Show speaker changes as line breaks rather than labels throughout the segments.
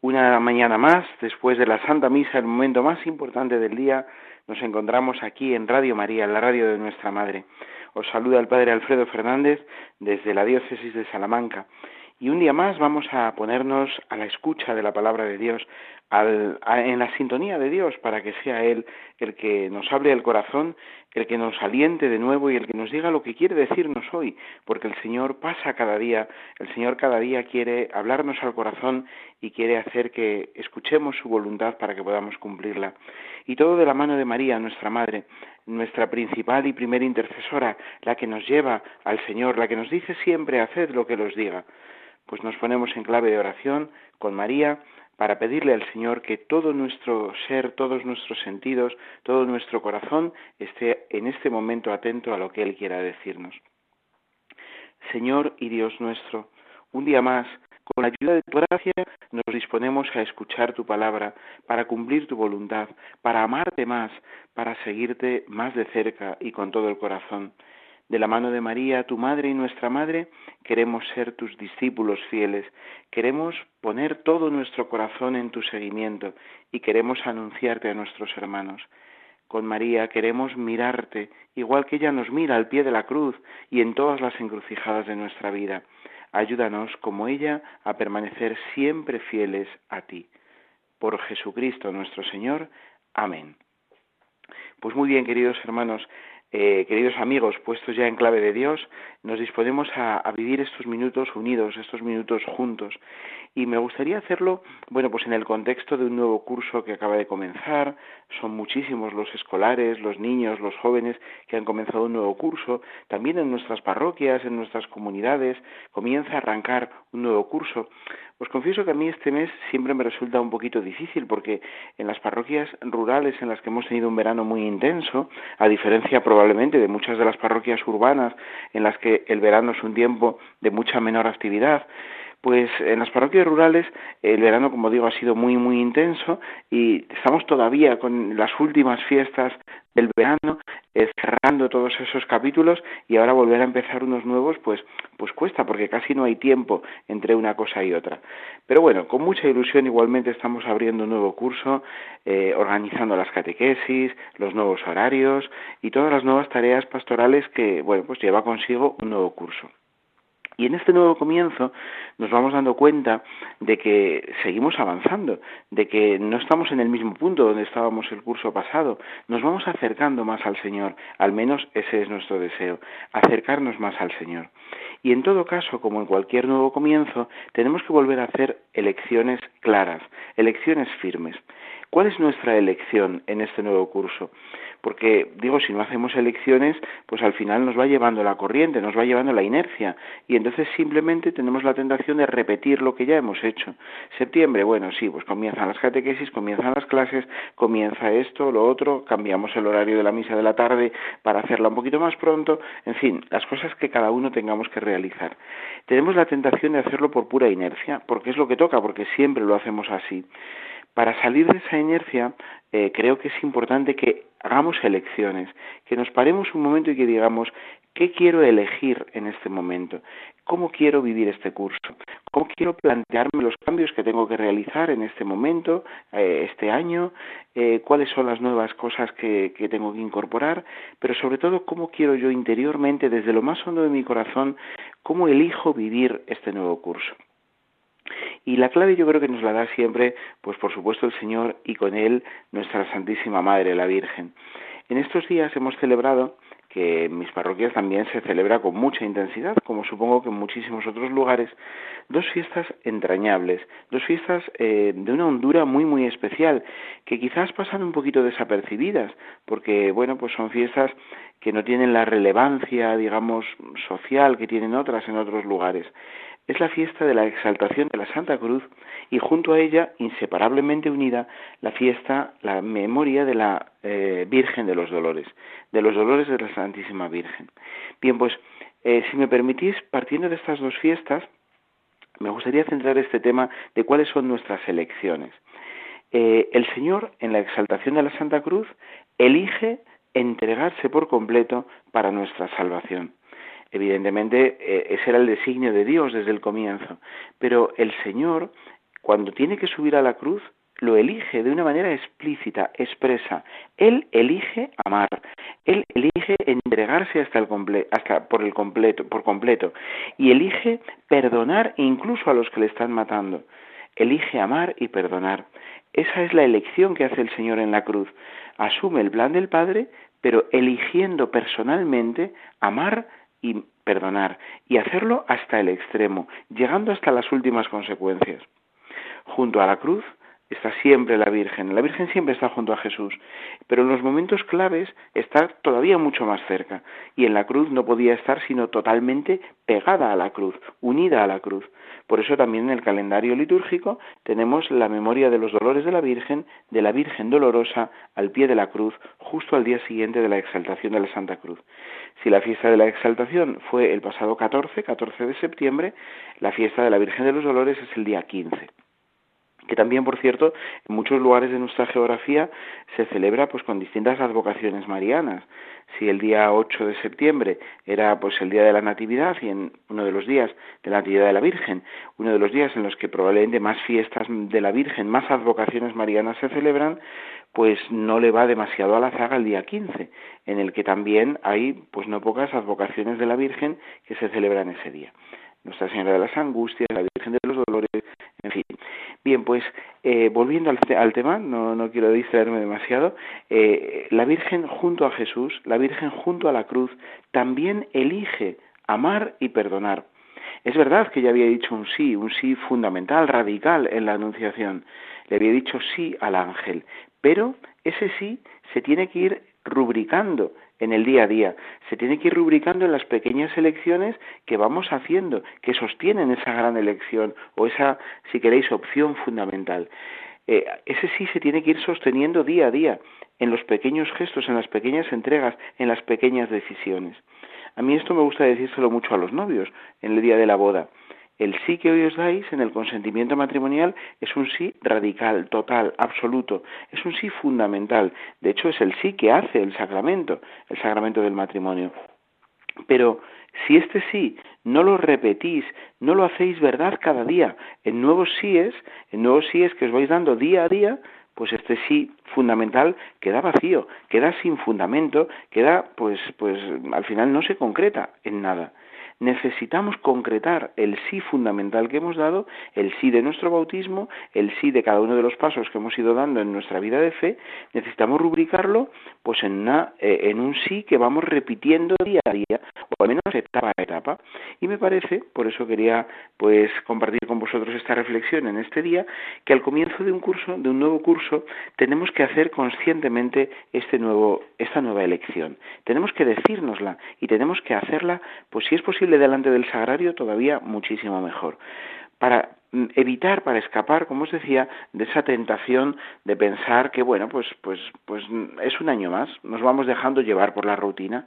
Una mañana más, después de la Santa Misa, el momento más importante del día, nos encontramos aquí en Radio María, la radio de nuestra Madre. Os saluda el Padre Alfredo Fernández desde la Diócesis de Salamanca. Y un día más vamos a ponernos a la escucha de la palabra de Dios, en la sintonía de Dios, para que sea Él el que nos hable el corazón, el que nos aliente de nuevo y el que nos diga lo que quiere decirnos hoy, porque el Señor pasa cada día, el Señor cada día quiere hablarnos al corazón y quiere hacer que escuchemos su voluntad para que podamos cumplirla. Y todo de la mano de María, nuestra Madre, nuestra principal y primera intercesora, la que nos lleva al Señor, la que nos dice siempre haced lo que los diga. Pues nos ponemos en clave de oración con María para pedirle al Señor que todo nuestro ser, todos nuestros sentidos, todo nuestro corazón esté en este momento atento a lo que Él quiera decirnos. Señor y Dios nuestro, un día más, con la ayuda de tu gracia, nos disponemos a escuchar tu palabra, para cumplir tu voluntad, para amarte más, para seguirte más de cerca y con todo el corazón. De la mano de María, tu Madre y nuestra Madre, queremos ser tus discípulos fieles, queremos poner todo nuestro corazón en tu seguimiento y queremos anunciarte a nuestros hermanos. Con María queremos mirarte, igual que ella nos mira al pie de la cruz y en todas las encrucijadas de nuestra vida. Ayúdanos, como ella, a permanecer siempre fieles a ti. Por Jesucristo nuestro Señor. Amén. Pues muy bien, queridos hermanos, eh, queridos amigos, puestos ya en clave de Dios, nos disponemos a, vivir estos minutos unidos, estos minutos juntos. Y me gustaría hacerlo, bueno, pues en el contexto de un nuevo curso que acaba de comenzar. Son muchísimos los escolares, los niños, los jóvenes que han comenzado un nuevo curso. También en nuestras parroquias, en nuestras comunidades, comienza a arrancar un nuevo curso. Os confieso que a mí este mes siempre me resulta un poquito difícil porque en las parroquias rurales en las que hemos tenido un verano muy intenso, a diferencia probablemente de muchas de las parroquias urbanas en las que el verano es un tiempo de mucha menor actividad, pues en las parroquias rurales el verano, como digo, ha sido muy, muy intenso y estamos todavía con las últimas fiestas del verano, eh, cerrando todos esos capítulos y ahora volver a empezar unos nuevos, pues, pues cuesta porque casi no hay tiempo entre una cosa y otra. Pero bueno, con mucha ilusión igualmente estamos abriendo un nuevo curso, eh, organizando las catequesis, los nuevos horarios y todas las nuevas tareas pastorales que, bueno, pues lleva consigo un nuevo curso. Y en este nuevo comienzo nos vamos dando cuenta de que seguimos avanzando, de que no estamos en el mismo punto donde estábamos el curso pasado, nos vamos acercando más al Señor, al menos ese es nuestro deseo, acercarnos más al Señor. Y en todo caso, como en cualquier nuevo comienzo, tenemos que volver a hacer elecciones claras, elecciones firmes. ¿Cuál es nuestra elección en este nuevo curso? Porque, digo, si no hacemos elecciones, pues al final nos va llevando la corriente, nos va llevando la inercia, y entonces simplemente tenemos la tentación de repetir lo que ya hemos hecho. Septiembre, bueno, sí, pues comienzan las catequesis, comienzan las clases, comienza esto, lo otro, cambiamos el horario de la misa de la tarde para hacerla un poquito más pronto, en fin, las cosas que cada uno tengamos que realizar. Tenemos la tentación de hacerlo por pura inercia, porque es lo que toca, porque siempre lo hacemos así. Para salir de esa inercia, eh, creo que es importante que hagamos elecciones, que nos paremos un momento y que digamos, ¿qué quiero elegir en este momento? ¿Cómo quiero vivir este curso? ¿Cómo quiero plantearme los cambios que tengo que realizar en este momento, eh, este año? Eh, ¿Cuáles son las nuevas cosas que, que tengo que incorporar? Pero sobre todo, ¿cómo quiero yo interiormente, desde lo más hondo de mi corazón, cómo elijo vivir este nuevo curso? Y la clave yo creo que nos la da siempre, pues por supuesto el Señor y con Él nuestra Santísima Madre, la Virgen. En estos días hemos celebrado que en mis parroquias también se celebra con mucha intensidad, como supongo que en muchísimos otros lugares, dos fiestas entrañables, dos fiestas eh, de una hondura muy muy especial, que quizás pasan un poquito desapercibidas, porque bueno, pues son fiestas que no tienen la relevancia, digamos, social que tienen otras en otros lugares es la fiesta de la exaltación de la Santa Cruz y junto a ella, inseparablemente unida, la fiesta, la memoria de la eh, Virgen de los Dolores, de los Dolores de la Santísima Virgen. Bien, pues eh, si me permitís, partiendo de estas dos fiestas, me gustaría centrar este tema de cuáles son nuestras elecciones. Eh, el Señor, en la exaltación de la Santa Cruz, elige entregarse por completo para nuestra salvación. Evidentemente, eh, ese era el designio de Dios desde el comienzo, pero el Señor, cuando tiene que subir a la cruz, lo elige de una manera explícita, expresa. Él elige amar, él elige entregarse hasta el hasta por el completo, por completo, y elige perdonar incluso a los que le están matando. Elige amar y perdonar. Esa es la elección que hace el Señor en la cruz. Asume el plan del Padre, pero eligiendo personalmente amar y perdonar, y hacerlo hasta el extremo, llegando hasta las últimas consecuencias. Junto a la cruz está siempre la Virgen. La Virgen siempre está junto a Jesús, pero en los momentos claves está todavía mucho más cerca. Y en la cruz no podía estar sino totalmente pegada a la cruz, unida a la cruz. Por eso también en el calendario litúrgico tenemos la memoria de los dolores de la Virgen, de la Virgen dolorosa al pie de la cruz, justo al día siguiente de la exaltación de la Santa Cruz. Si la fiesta de la exaltación fue el pasado 14, 14 de septiembre, la fiesta de la Virgen de los Dolores es el día 15 que también, por cierto, en muchos lugares de nuestra geografía se celebra pues con distintas advocaciones marianas. Si el día 8 de septiembre era pues el día de la Natividad y en uno de los días de la Natividad de la Virgen, uno de los días en los que probablemente más fiestas de la Virgen, más advocaciones marianas se celebran, pues no le va demasiado a la zaga el día 15, en el que también hay pues no pocas advocaciones de la Virgen que se celebran ese día. Nuestra Señora de las Angustias, la Virgen de los Dolores, en fin. Bien, pues eh, volviendo al, tema, no, no, quiero distraerme demasiado, eh, la Virgen junto a Jesús, la Virgen junto a la cruz, también elige amar y perdonar. Es verdad que ya había dicho un sí, un sí fundamental, radical en la Anunciación. Le había dicho sí al ángel, pero ese sí se tiene que ir rubricando en el día a día. Se tiene que ir rubricando en las pequeñas elecciones que vamos haciendo, que sostienen esa gran elección o esa, si queréis, opción fundamental. Eh, ese sí se tiene que ir sosteniendo día a día, en los pequeños gestos, en las pequeñas entregas, en las pequeñas decisiones. A mí esto me gusta decírselo mucho a los novios en el día de la boda. El sí que hoy os dais en el consentimiento matrimonial es un sí radical, total, absoluto, es un sí fundamental. De hecho, es el sí que hace el sacramento, el sacramento del matrimonio. Pero si este sí no lo repetís, no lo hacéis verdad cada día, en nuevos síes, en nuevos síes que os vais dando día a día, pues este sí fundamental queda vacío, queda sin fundamento, queda pues pues al final no se concreta en nada necesitamos concretar el sí fundamental que hemos dado, el sí de nuestro bautismo, el sí de cada uno de los pasos que hemos ido dando en nuestra vida de fe, necesitamos rubricarlo pues en, una, eh, en un sí que vamos repitiendo día a día, o al menos etapa a etapa. Y me parece, por eso quería pues compartir con vosotros esta reflexión en este día, que al comienzo de un curso, de un nuevo curso, tenemos que hacer conscientemente este nuevo, esta nueva elección. Tenemos que decírnosla y tenemos que hacerla, pues si es posible delante del sagrario, todavía muchísimo mejor. Para mm, evitar, para escapar, como os decía, de esa tentación de pensar que, bueno, pues, pues, pues mm, es un año más, nos vamos dejando llevar por la rutina.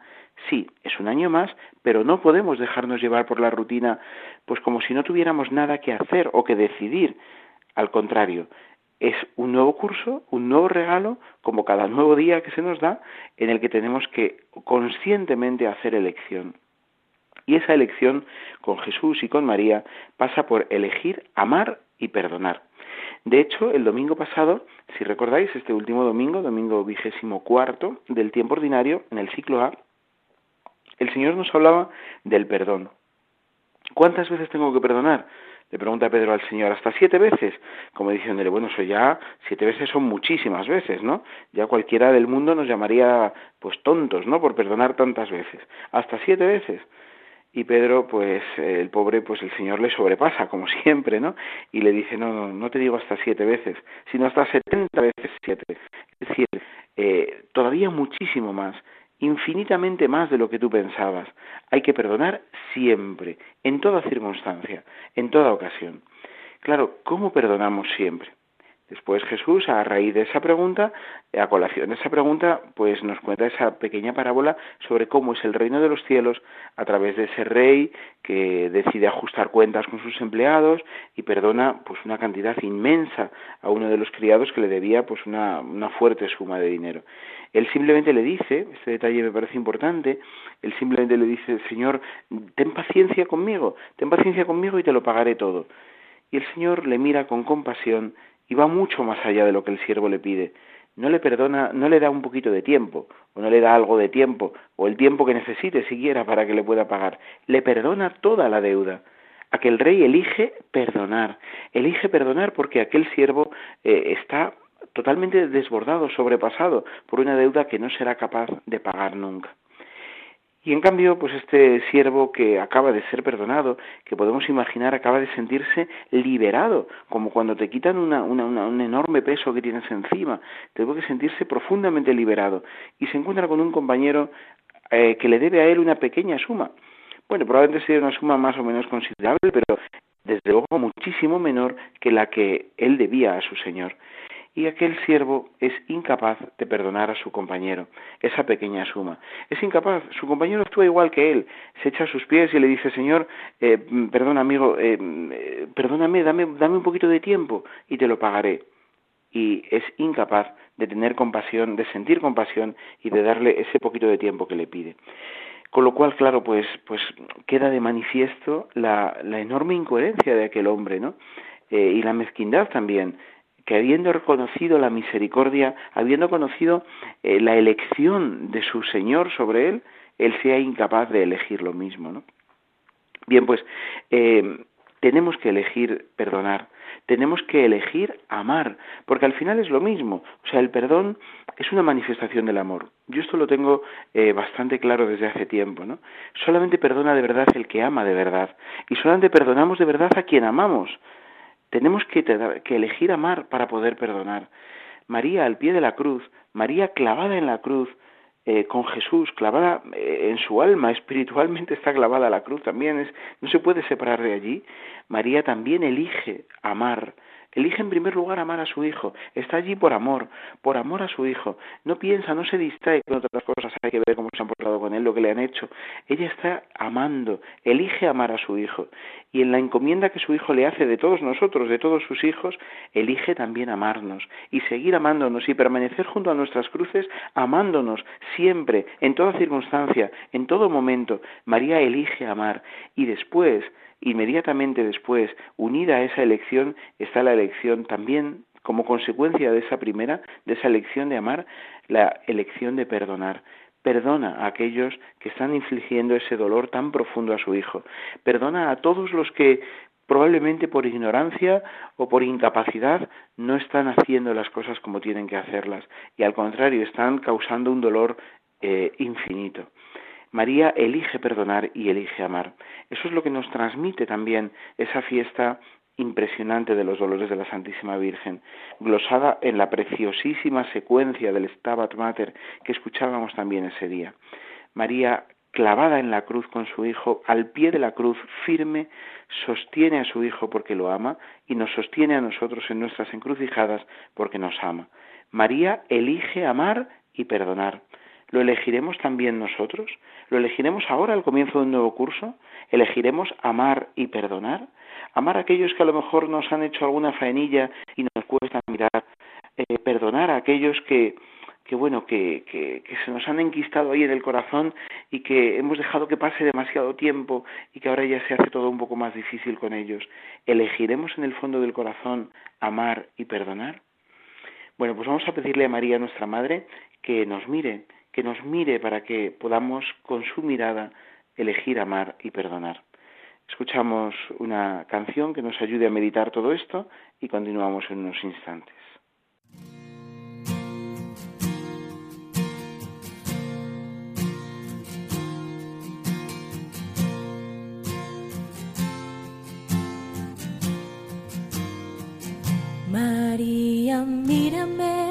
Sí, es un año más, pero no podemos dejarnos llevar por la rutina, pues como si no tuviéramos nada que hacer o que decidir. Al contrario, es un nuevo curso, un nuevo regalo, como cada nuevo día que se nos da, en el que tenemos que conscientemente hacer elección. Y esa elección con Jesús y con María pasa por elegir amar y perdonar. De hecho, el domingo pasado, si recordáis, este último domingo, domingo vigésimo cuarto del tiempo ordinario, en el ciclo A, el Señor nos hablaba del perdón. ¿Cuántas veces tengo que perdonar? Le pregunta Pedro al Señor, hasta siete veces, como diciéndole, bueno, eso ya, siete veces son muchísimas veces, ¿no? Ya cualquiera del mundo nos llamaría, pues, tontos, ¿no? Por perdonar tantas veces. Hasta siete veces y Pedro, pues el pobre, pues el Señor le sobrepasa, como siempre, ¿no? Y le dice, no, no, no te digo hasta siete veces, sino hasta setenta veces siete. Es decir, eh, todavía muchísimo más. infinitamente más de lo que tú pensabas. Hay que perdonar siempre, en toda circunstancia, en toda ocasión. Claro, ¿cómo perdonamos siempre? Después Jesús, a raíz de esa pregunta, a colación de esa pregunta, pues nos cuenta esa pequeña parábola sobre cómo es el reino de los cielos a través de ese rey que decide ajustar cuentas con sus empleados y perdona pues una cantidad inmensa a uno de los criados que le debía pues una, una fuerte suma de dinero. Él simplemente le dice, este detalle me parece importante, él simplemente le dice, Señor, ten paciencia conmigo, ten paciencia conmigo y te lo pagaré todo. Y el Señor le mira con compasión y va mucho más allá de lo que el siervo le pide. No le perdona, no le da un poquito de tiempo, o no le da algo de tiempo, o el tiempo que necesite siquiera para que le pueda pagar. Le perdona toda la deuda. Aquel rey elige perdonar, elige perdonar porque aquel siervo eh, está totalmente desbordado, sobrepasado por una deuda que no será capaz de pagar nunca. Y en cambio, pues este siervo que acaba de ser perdonado, que podemos imaginar acaba de sentirse liberado, como cuando te quitan una, una, un enorme peso que tienes encima, tengo que sentirse profundamente liberado. Y se encuentra con un compañero eh, que le debe a él una pequeña suma. Bueno, probablemente sea una suma más o menos considerable, pero desde luego muchísimo menor que la que él debía a su señor y aquel siervo es incapaz de perdonar a su compañero esa pequeña suma. Es incapaz, su compañero actúa igual que él, se echa a sus pies y le dice, Señor, eh, perdona amigo, eh, eh, perdóname, dame, dame un poquito de tiempo y te lo pagaré. Y es incapaz de tener compasión, de sentir compasión y de darle ese poquito de tiempo que le pide. Con lo cual, claro, pues, pues queda de manifiesto la, la enorme incoherencia de aquel hombre, ¿no? y la mezquindad también que habiendo reconocido la misericordia, habiendo conocido eh, la elección de su Señor sobre él, él sea incapaz de elegir lo mismo. ¿no? Bien, pues eh, tenemos que elegir perdonar, tenemos que elegir amar, porque al final es lo mismo. O sea, el perdón es una manifestación del amor. Yo esto lo tengo eh, bastante claro desde hace tiempo, ¿no? Solamente perdona de verdad el que ama de verdad, y solamente perdonamos de verdad a quien amamos. Tenemos que, elegir amar para poder perdonar. María al pie de la cruz, María clavada en la cruz, eh, con Jesús, clavada eh, en su alma, espiritualmente está clavada a la cruz también, es, no se puede separar de allí. María también elige amar, Elige en primer lugar amar a su hijo. Está allí por amor, por amor a su hijo. No piensa, no se distrae con otras cosas. Hay que ver cómo se han portado con él, lo que le han hecho. Ella está amando, elige amar a su hijo. Y en la encomienda que su hijo le hace de todos nosotros, de todos sus hijos, elige también amarnos y seguir amándonos y permanecer junto a nuestras cruces, amándonos siempre, en toda circunstancia, en todo momento. María elige amar y después Inmediatamente después, unida a esa elección, está la elección también como consecuencia de esa primera, de esa elección de amar, la elección de perdonar. Perdona a aquellos que están infligiendo ese dolor tan profundo a su hijo. Perdona a todos los que probablemente por ignorancia o por incapacidad no están haciendo las cosas como tienen que hacerlas y al contrario están causando un dolor eh, infinito. María elige perdonar y elige amar. Eso es lo que nos transmite también esa fiesta impresionante de los dolores de la Santísima Virgen, glosada en la preciosísima secuencia del Stabat Mater que escuchábamos también ese día. María, clavada en la cruz con su Hijo, al pie de la cruz, firme, sostiene a su Hijo porque lo ama y nos sostiene a nosotros en nuestras encrucijadas porque nos ama. María elige amar y perdonar. ¿Lo elegiremos también nosotros? ¿Lo elegiremos ahora al comienzo de un nuevo curso? ¿Elegiremos amar y perdonar? Amar a aquellos que a lo mejor nos han hecho alguna faenilla y nos cuesta mirar. Eh, perdonar a aquellos que, que bueno, que, que, que, se nos han enquistado ahí en el corazón y que hemos dejado que pase demasiado tiempo y que ahora ya se hace todo un poco más difícil con ellos. ¿Elegiremos en el fondo del corazón amar y perdonar? Bueno, pues vamos a pedirle a María, nuestra Madre, que nos mire, que nos mire para que podamos con su mirada elegir amar y perdonar. Escuchamos una canción que nos ayude a meditar todo esto y continuamos en unos instantes.
María, mírame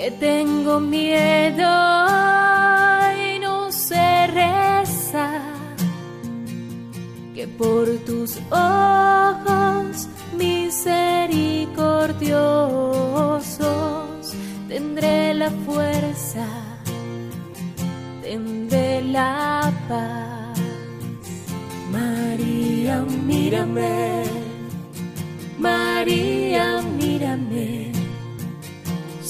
que tengo miedo y no sé rezar, que por tus ojos misericordiosos tendré la fuerza, tendré la paz. María, mírame, María,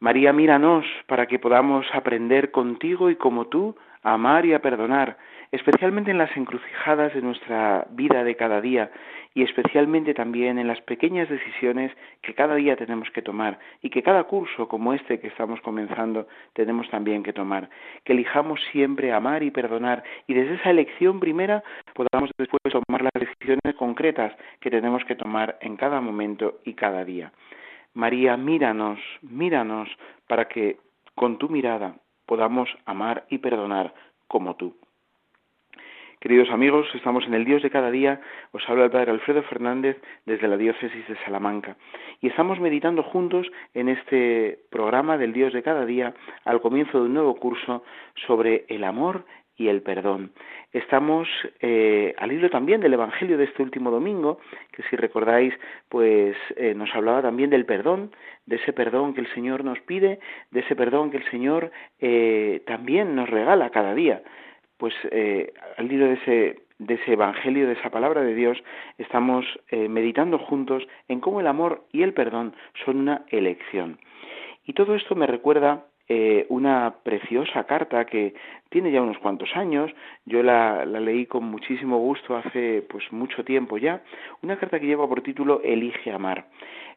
María, míranos para que podamos aprender contigo y como tú a amar y a perdonar, especialmente en las encrucijadas de nuestra vida de cada día y especialmente también en las pequeñas decisiones que cada día tenemos que tomar y que cada curso como este que estamos comenzando tenemos también que tomar. Que elijamos siempre amar y perdonar y desde esa elección primera podamos después tomar las decisiones concretas que tenemos que tomar en cada momento y cada día. María, míranos, míranos, para que con tu mirada podamos amar y perdonar como tú. Queridos amigos, estamos en el Dios de cada día. Os habla el Padre Alfredo Fernández desde la Diócesis de Salamanca. Y estamos meditando juntos en este programa del Dios de cada día al comienzo de un nuevo curso sobre el amor y el perdón. Estamos eh, al hilo también del Evangelio de este último domingo, que si recordáis, pues eh, nos hablaba también del perdón, de ese perdón que el Señor nos pide, de ese perdón que el Señor eh, también nos regala cada día. Pues al hilo de ese, de ese Evangelio, de esa palabra de Dios, estamos meditando juntos en cómo el amor y el perdón son una elección. Y todo esto me recuerda eh, una preciosa carta que tiene ya unos cuantos años, yo la, la, leí con muchísimo gusto hace pues mucho tiempo ya, una carta que lleva por título Elige amar.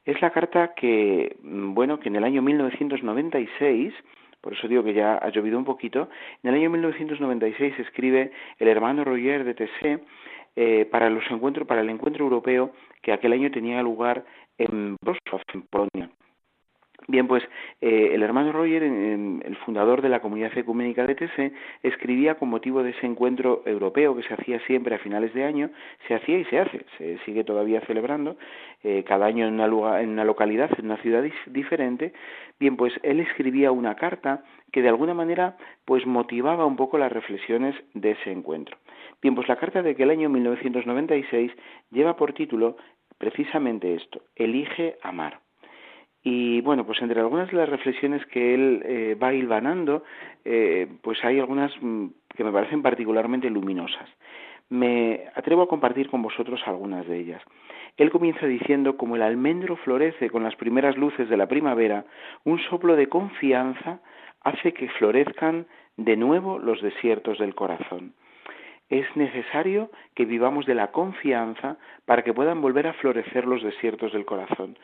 Es la carta que, mm, bueno, que en el año 1996, por eso digo que ya ha llovido un poquito, en el año 1996 escribe el hermano Roger de Tessé eh, para los encuentros, para el encuentro europeo que aquel año tenía lugar en Wrocław, en Polonia. Bien, pues eh, el hermano Roger, el fundador de la comunidad ecuménica de TC, escribía con motivo de ese encuentro europeo que se hacía siempre a finales de año, se hacía y se hace, se sigue todavía celebrando, eh, cada año en una, en una localidad, en una ciudad diferente. Bien, pues él escribía una carta que de alguna manera pues motivaba un poco las reflexiones de ese encuentro. Bien, pues la carta de que el año 1996 lleva por título precisamente esto, Elige amar. Y bueno, pues entre algunas de las reflexiones que él eh, va hilvanando, eh, pues hay algunas mm, que me parecen particularmente luminosas. Me atrevo a compartir con vosotros algunas de ellas. Él comienza diciendo, como el almendro florece con las primeras luces de la primavera, un soplo de confianza hace que florezcan de nuevo los desiertos del corazón es necesario que vivamos de la confianza para que puedan volver a florecer los desiertos del corazón.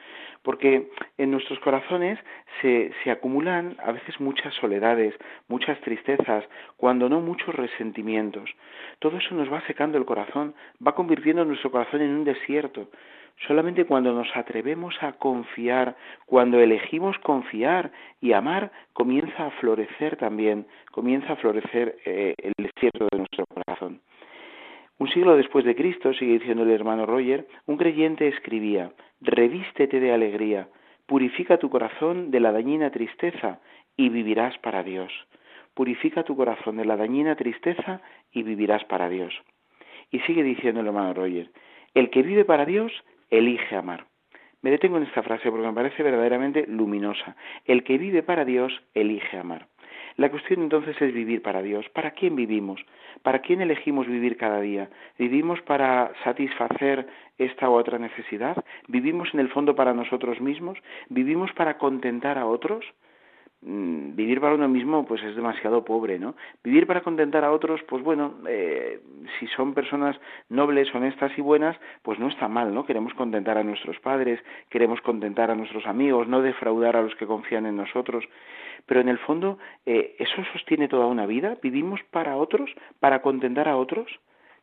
Porque en nuestros corazones se, se, acumulan a veces muchas soledades, muchas tristezas, cuando no muchos resentimientos. Todo eso nos va secando el corazón, va convirtiendo nuestro corazón en un desierto. Solamente cuando nos atrevemos a confiar, cuando elegimos confiar y amar, comienza a florecer también, comienza a florecer eh, el desierto de nuestro corazón. Un siglo después de Cristo, sigue diciendo el hermano Roger, un creyente escribía, revístete de alegría, purifica tu corazón de la dañina tristeza y vivirás para Dios. Purifica tu corazón de la dañina tristeza y vivirás para Dios. Y sigue diciendo el hermano Roger, el que vive para Dios elige amar. Me detengo en esta frase porque me parece verdaderamente luminosa. El que vive para Dios elige amar. La cuestión entonces es vivir para Dios. ¿Para quién vivimos? ¿Para quién elegimos vivir cada día? ¿Vivimos para satisfacer esta u otra necesidad? ¿Vivimos en el fondo para nosotros mismos? ¿Vivimos para contentar a otros? Mm, vivir para uno mismo pues es demasiado pobre, ¿no? Vivir para contentar a otros, pues bueno, eh, si son personas nobles, honestas y buenas, pues no está mal, ¿no? Queremos contentar a nuestros padres, queremos contentar a nuestros amigos, no defraudar a los que confían en nosotros, pero en el fondo eh, eso sostiene toda una vida. Vivimos para otros, para contentar a otros.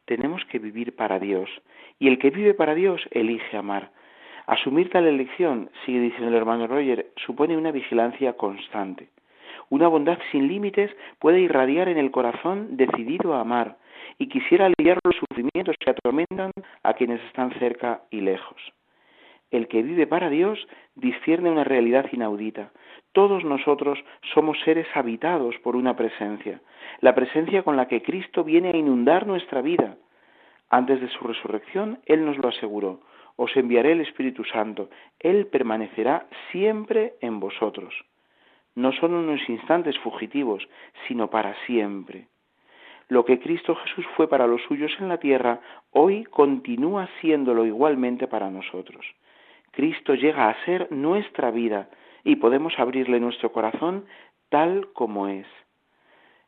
Tenemos que vivir para Dios y el que vive para Dios elige amar. Asumir tal elección, sigue diciendo el hermano Roger, supone una vigilancia constante. Una bondad sin límites puede irradiar en el corazón decidido a amar y quisiera aliviar los sufrimientos que atormentan a quienes están cerca y lejos. El que vive para Dios discierne una realidad inaudita. Todos nosotros somos seres habitados por una presencia, la presencia con la que Cristo viene a inundar nuestra vida. Antes de su resurrección, Él nos lo aseguró os enviaré el Espíritu Santo, Él permanecerá siempre en vosotros. No son unos instantes fugitivos, sino para siempre. Lo que Cristo Jesús fue para los suyos en la tierra, hoy continúa siéndolo igualmente para nosotros. Cristo llega a ser nuestra vida y podemos abrirle nuestro corazón tal como es.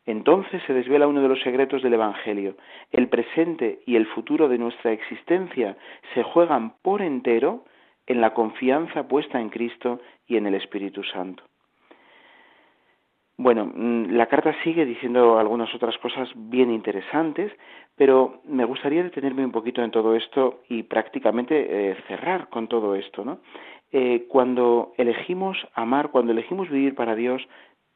Entonces se desvela uno de los secretos del Evangelio. El presente y el futuro de nuestra existencia se juegan por entero en la confianza puesta en Cristo y en el Espíritu Santo. Bueno, mm, la carta sigue diciendo algunas otras cosas bien interesantes, pero me gustaría detenerme un poquito en todo esto y prácticamente eh, cerrar con todo esto, ¿no? Eh, cuando elegimos amar, cuando elegimos vivir para Dios,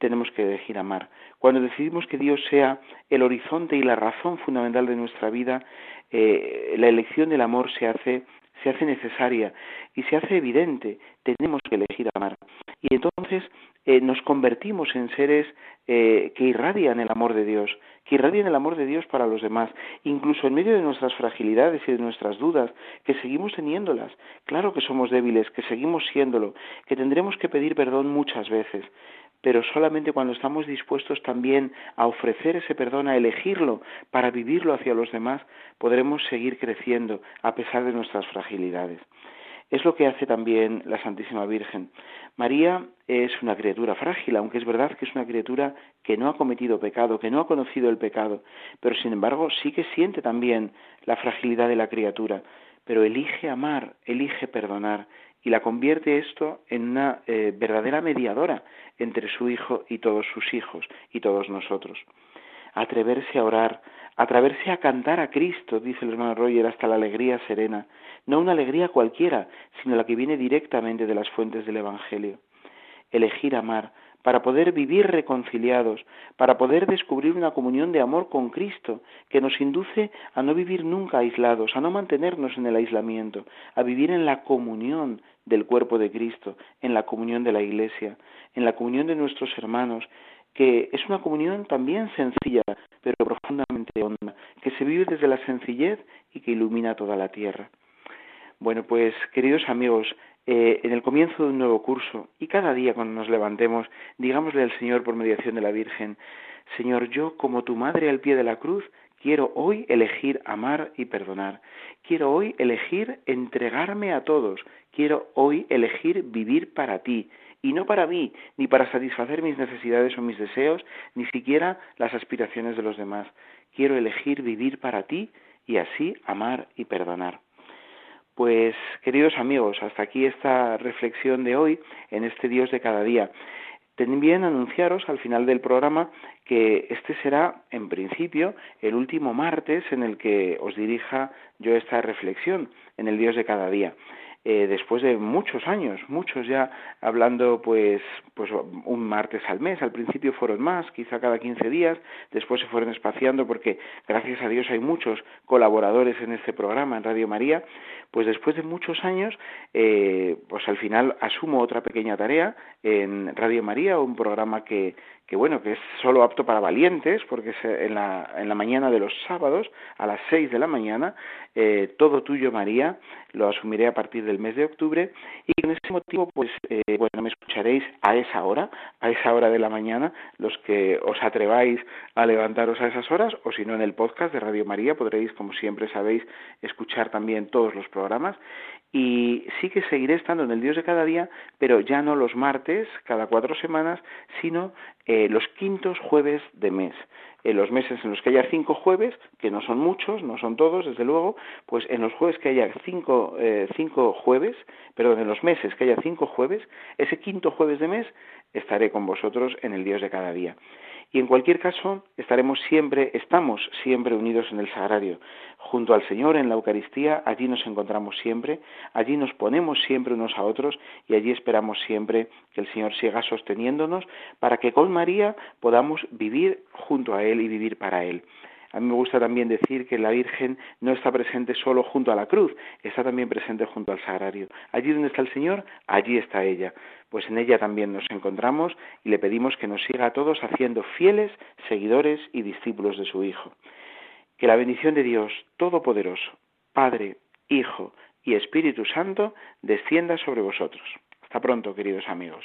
tenemos que elegir amar. Cuando decidimos que Dios sea el horizonte y la razón fundamental de nuestra vida, eh, la elección del amor se hace, se hace necesaria y se hace evidente. Tenemos que elegir amar. Y entonces eh, nos convertimos en seres eh, que irradian el amor de Dios, que irradian el amor de Dios para los demás, incluso en medio de nuestras fragilidades y de nuestras dudas, que seguimos teniéndolas. Claro que somos débiles, que seguimos siéndolo, que tendremos que pedir perdón muchas veces, pero solamente cuando estamos dispuestos también a ofrecer ese perdón, a elegirlo para vivirlo hacia los demás, podremos seguir creciendo a pesar de nuestras fragilidades. Es lo que hace también la Santísima Virgen. María es una criatura frágil, aunque es verdad que es una criatura que no ha cometido pecado, que no ha conocido el pecado, pero sin embargo sí que siente también la fragilidad de la criatura, pero elige amar, elige perdonar, y la convierte esto en una eh, verdadera mediadora entre su hijo y todos sus hijos y todos nosotros. Atreverse a orar, atreverse a cantar a Cristo, dice el hermano Roger, hasta la alegría serena, no una alegría cualquiera, sino la que viene directamente de las fuentes del Evangelio. Elegir amar, para poder vivir reconciliados, para poder descubrir una comunión de amor con Cristo que nos induce a no vivir nunca aislados, a no mantenernos en el aislamiento, a vivir en la comunión del cuerpo de Cristo, en la comunión de la Iglesia, en la comunión de nuestros hermanos, que es una comunión también sencilla, pero profundamente honda, que se vive desde la sencillez y que ilumina toda la tierra. Bueno, pues queridos amigos, eh, en el comienzo de un nuevo curso y cada día cuando nos levantemos, digámosle al Señor por mediación de la Virgen, Señor, yo como tu madre al pie de la cruz, quiero hoy elegir amar y perdonar. Quiero hoy elegir entregarme a todos. Quiero hoy elegir vivir para ti y no para mí, ni para satisfacer mis necesidades o mis deseos, ni siquiera las aspiraciones de los demás. Quiero elegir vivir para ti y así amar y perdonar. Pues queridos amigos, hasta aquí esta reflexión de hoy en este Dios de cada día. También anunciaros al final del programa que este será, en principio, el último martes en el que os dirija yo esta reflexión en el Dios de cada día. Eh, después de muchos años, muchos ya hablando pues, pues un martes al mes, al principio fueron más, quizá cada 15 días, después se fueron espaciando porque gracias a Dios hay muchos colaboradores en este programa, en Radio María, pues después de muchos años, eh, pues al final asumo otra pequeña tarea en Radio María, un programa que, que bueno, que es solo apto para valientes, porque en la, en la mañana de los sábados, a las seis de la mañana, eh, Todo Tuyo María, lo asumiré a partir del mes de octubre, y con ese motivo, pues, eh, bueno, me escucharéis a esa hora, a esa hora de la mañana, los que os atreváis a levantaros a esas horas, o si no en el podcast de Radio María, podréis, como siempre sabéis, escuchar también todos los programas, y sí que seguiré estando en el Dios de cada día, pero ya no los martes, cada cuatro semanas, sino eh, los quintos jueves de mes. En los meses en los que haya cinco jueves, que no son muchos, no son todos, desde luego, pues en los jueves que haya cinco, eh, cinco jueves, perdón, en los meses que haya cinco jueves, ese quinto jueves de mes estaré con vosotros en el Dios de cada día. Y en cualquier caso, estaremos siempre, estamos siempre unidos en el sagrario. Junto al Señor en la Eucaristía, allí nos encontramos siempre, allí nos ponemos siempre unos a otros y allí esperamos siempre que el Señor siga sosteniéndonos para que con María podamos vivir junto a Él y vivir para Él. A mí me gusta también decir que la Virgen no está presente solo junto a la cruz, está también presente junto al sagrario. Allí donde está el Señor, allí está ella. Pues en ella también nos encontramos y le pedimos que nos siga a todos haciendo fieles seguidores y discípulos de su Hijo. Que la bendición de Dios Todopoderoso, Padre, Hijo y Espíritu Santo descienda sobre vosotros. Hasta pronto, queridos amigos.